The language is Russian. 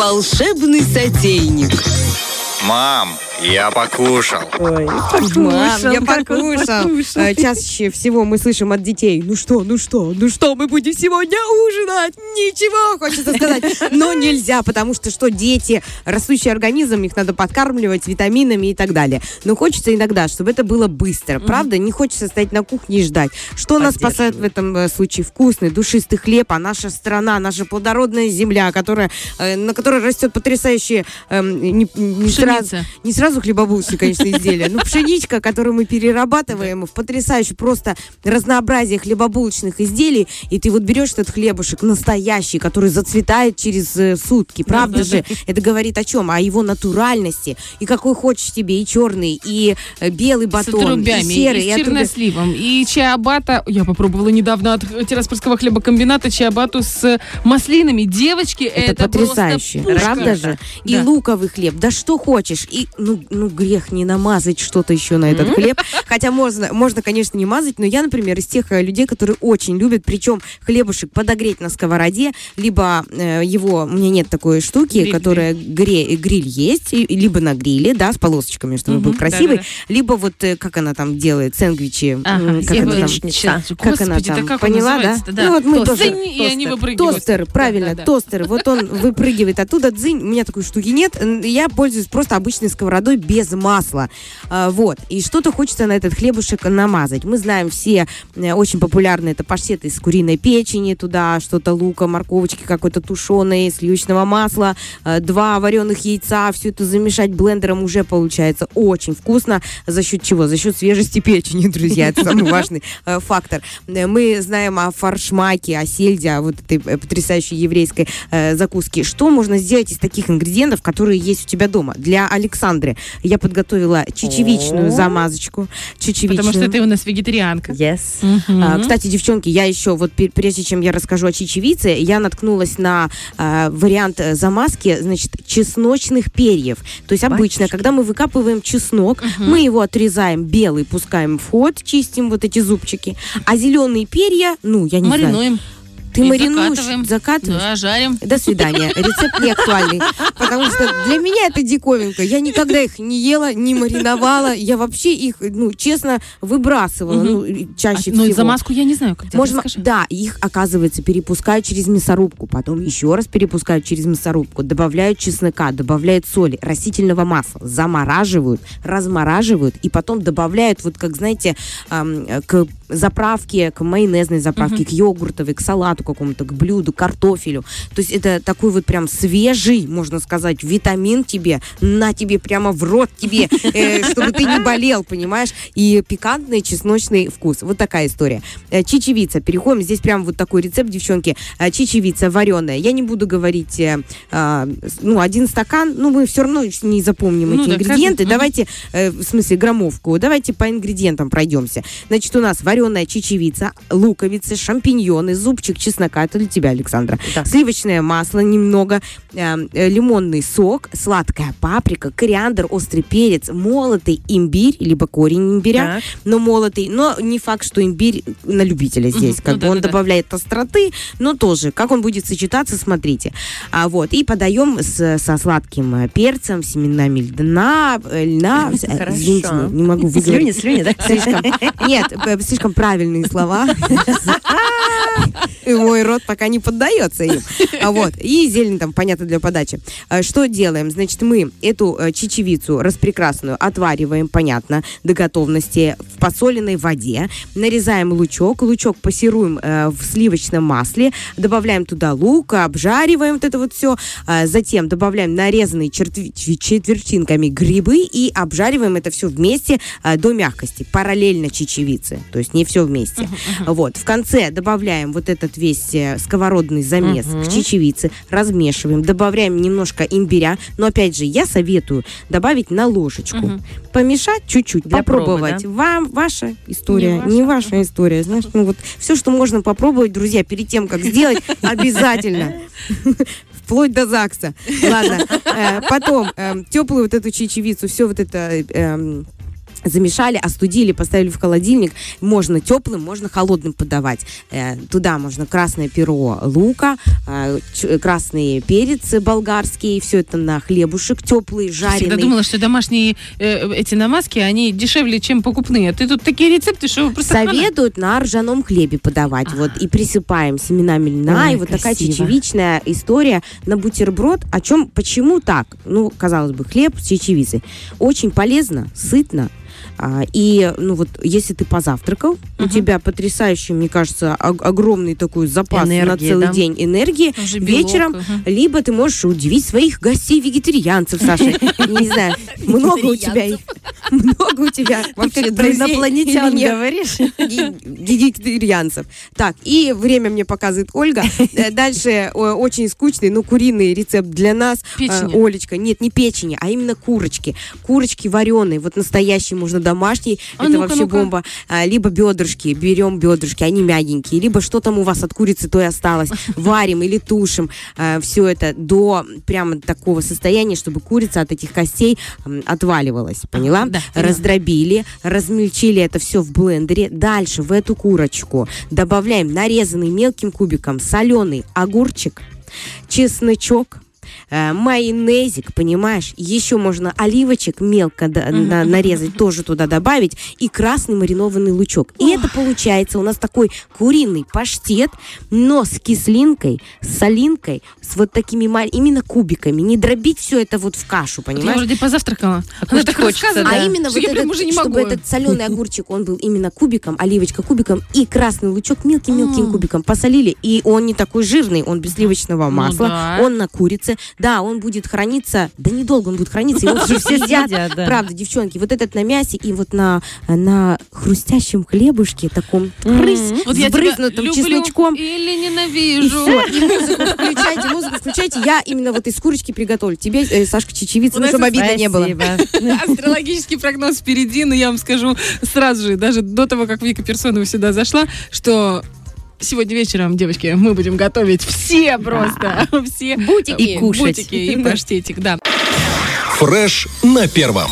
волшебный сотейник. Мам, я покушал. Ой, Мам, я покушал. покушал. Э, Чаще всего мы слышим от детей, ну что, ну что, ну что, мы будем сегодня ужинать? Ничего, хочется сказать. Но нельзя, потому что что, дети, растущий организм, их надо подкармливать витаминами и так далее. Но хочется иногда, чтобы это было быстро. Правда, не хочется стоять на кухне и ждать. Что нас спасает в этом э, случае? Вкусный, душистый хлеб, а наша страна, наша плодородная земля, которая, э, на которой растет потрясающие эм, не, не сразу, не сразу хлебобулочные, конечно, изделия, но пшеничка, которую мы перерабатываем в потрясающее просто разнообразие хлебобулочных изделий, и ты вот берешь этот хлебушек настоящий, который зацветает через э, сутки, правда же? Это говорит о чем? О его натуральности, и какой хочешь тебе, и черный, и э, белый батон, отрубями, и серый, и и с черносливом, и чиабата. Я попробовала недавно от Тираспольского хлебокомбината чиабату с маслинами. Девочки, это, Это потрясающе, правда же? И луковый хлеб, да что хочешь. И, ну, ну, грех не намазать что-то еще на этот хлеб. Хотя можно, можно, конечно, не мазать, но я, например, из тех э, людей, которые очень любят, причем хлебушек подогреть на сковороде, либо э, его, у меня нет такой штуки, Гриль, которая гре- гриль есть, и- либо на гриле, да, с полосочками, чтобы Мгм, был красивый, да-да-да. либо вот, э, как она там делает, сэндвичи, Ага, как она там, Сейчас, как она господи, да там, как он поняла, да? да? Ну вот мы Тостер. тоже. Выпрыгивают. Тостер, правильно, Да-да-да. тостер. Вот он выпрыгивает оттуда, дзынь, у меня такой штуки нет. Я пользуюсь просто обычной сковородой без масла. А, Вот. И что-то хочется на этот хлебушек намазать. Мы знаем все, э, очень популярные это паштеты из куриной печени, туда что-то лука, морковочки какой-то тушеной, сливочного масла, э, два вареных яйца, все это замешать блендером уже получается очень вкусно. За счет чего? За счет свежести печени, друзья. Это самый важный э, фактор. Мы знаем о фаршмаке, о сельде, вот этой потрясающей еврейской закуске. Что можно сделать из таких ингредиентов, которые есть у тебя дома? Для Александры я подготовила чечевичную замазочку. Чечевичную. Потому что ты у нас вегетарианка. Yes. Мгм. А, Кстати, девчонки, я еще вот прежде чем я расскажу о чечевице, я наткнулась на а, вариант э, замазки, значит, чесночных перьев. То есть обычно, когда мы выкапываем чеснок, мы его отрезаем белый, пускаем в ход, чистим вот эти зубчики, а зеленые перья, ну, я не знаю. Маринуем. Ты и маринуешь, закатываем. закатываешь? Да, жарим. До свидания. Рецепт не актуальный. Потому что для меня это диковинка. Я никогда их не ела, не мариновала. Я вообще их, ну, честно, выбрасывала. Ну, чаще А, ну, и всего. замазку я не знаю, как. Можно, Расскажи. да, их, оказывается, перепускают через мясорубку, потом еще раз перепускают через мясорубку, добавляют чеснока, добавляют соли, растительного масла, замораживают, размораживают и потом добавляют, вот как, знаете, к заправке, к майонезной заправке, к йогуртовой, к салату какому-то, к блюду, картофелю. То есть это такой вот прям свежий, можно сказать, витамин тебе, на тебе прямо в рот тебе, э, чтобы ты не болел, понимаешь? И пикантный чесночный вкус. Вот такая история. Э, Чечевица. Переходим. Здесь прям вот такой рецепт, девчонки. Э, Чечевица вареная. Я не буду говорить, э, а, ну, один стакан, ну, мы все равно не запомним Ну эти да, ингредиенты. каждый- Давайте, э, в смысле, граммовку. Давайте по ингредиентам пройдемся. Значит, у нас вареная чечевица, луковицы, шампиньоны, зубчик чеснока. Это для тебя, Александра. Да. Сливочное масло немного, э, э, лимонный сок, сладкая паприка, кориандр, острый перец, молотый имбирь, либо корень имбиря, Так. но молотый. Но не факт, что имбирь на любителя здесь. Мгм. Как Ну бы он да-да-да. добавляет остроты, но тоже, как он будет сочетаться, смотрите. А, вот, и подаем с, со сладким э, перцем, семенами льна, э, льна. Э, Хорошо. Извините, не могу Слюни, выговорить. слюни, да? Слишком, нет, э, слишком правильные слова. И мой рот пока не поддается им. А вот. И зелень там, понятно, для подачи. А, Что делаем? Значит, мы эту э, чечевицу распрекрасную отвариваем, понятно, до готовности в посоленной воде. Нарезаем лучок. Лучок пассируем э, в сливочном масле. Добавляем туда лук, обжариваем вот это вот все. Затем добавляем нарезанные чертви- четвертинками грибы и обжариваем это все вместе э, до мягкости, параллельно чечевице. То есть не все вместе. Вот. В конце добавляем вот этот весь э, сковородный замес Мгм. к чечевице, размешиваем, добавляем немножко имбиря. Но опять же, я советую добавить на ложечку. Помешать чуть-чуть, Для пробы, попробовать. Вам ваша история, Не не ваша. ваша, история. Знаешь, ну вот все, что можно попробовать, друзья, перед тем, как сделать, обязательно. Вплоть до ЗАГСа. Ладно. Э, Потом теплую вот эту чечевицу, все вот это эм, замешали, остудили, поставили в холодильник. Можно теплым, можно холодным подавать. Э, туда можно красное перо лука, э, красный перец болгарский, все это на хлебушек теплый, Я всегда жареный. думала, что домашние э, эти намазки, они дешевле, чем покупные. Ты тут такие рецепты, что просто... Советуют на ржаном хлебе подавать. Вот и присыпаем семенами льна. Ой, и вот такая чечевичная история на бутерброд. О чем, почему так? Ну, казалось бы, хлеб с чечевицей. Очень полезно, сытно. А, И, ну вот, если ты позавтракал, у тебя потрясающий, мне кажется, ог- огромный такой запас на Энергии, целый да? день энергии. Уже белок, Вечером ага. либо ты можешь удивить своих гостей-вегетарианцев, Саша. Не знаю, много у тебя их. Много у тебя вообще Про инопланетян говоришь? Ге- вегетарианцев. Так, и время мне показывает Ольга. Э, Дальше очень скучный, но куриный рецепт для нас. Э, Олечка, нет, не печени, а именно курочки. Курочки вареные, вот настоящие, можно домашние. А Это ну-ка, вообще ну-ка. бомба. А, Либо бедрышки, берем бедрышки, они мягенькие. Либо что там у вас от курицы, то и осталось. Варим или тушим все это до прямо такого состояния, чтобы курица от этих костей отваливалась. Поняла? да, поняла. раздробили, размельчили это все в блендере. Дальше в эту курочку добавляем нарезанный мелким кубиком соленый огурчик, чесночок, э, майонезик, понимаешь? Еще можно оливочек мелко да- на- нарезать, тоже туда добавить, и красный маринованный лучок. И это получается у нас такой куриный паштет, но с кислинкой, с солинкой, с вот такими именно кубиками. Не дробить все это вот в кашу, понимаешь? вроде позавтракала. Она так хочется, да. А именно вот этот, уже не чтобы могу. этот соленый огурчик, он был именно кубиком, оливочка кубиком и красный лучок мелким-мелким кубиком посолили. И он не такой жирный, он без сливочного Ну масла, он на курице. Да, он будет храниться, да недолго он будет храниться, его все съедят. Едят, да. Правда, девчонки, вот этот на мясе и вот на, на хрустящем хлебушке таком М. рысь Вот с брызнутым чесночком. или ненавижу. и музыку включайте, музыку включайте. Я именно вот из курочки приготовлю. Тебе, э, Сашка, чечевица, ну, чтобы обидно не было. Астрологический прогноз впереди, но я вам скажу сразу же, даже до того, как Вика Персонова сюда зашла, что сегодня вечером, девочки, мы будем готовить все просто, все Бутики. И кушать. бутики и паштетик, да. Фреш на первом.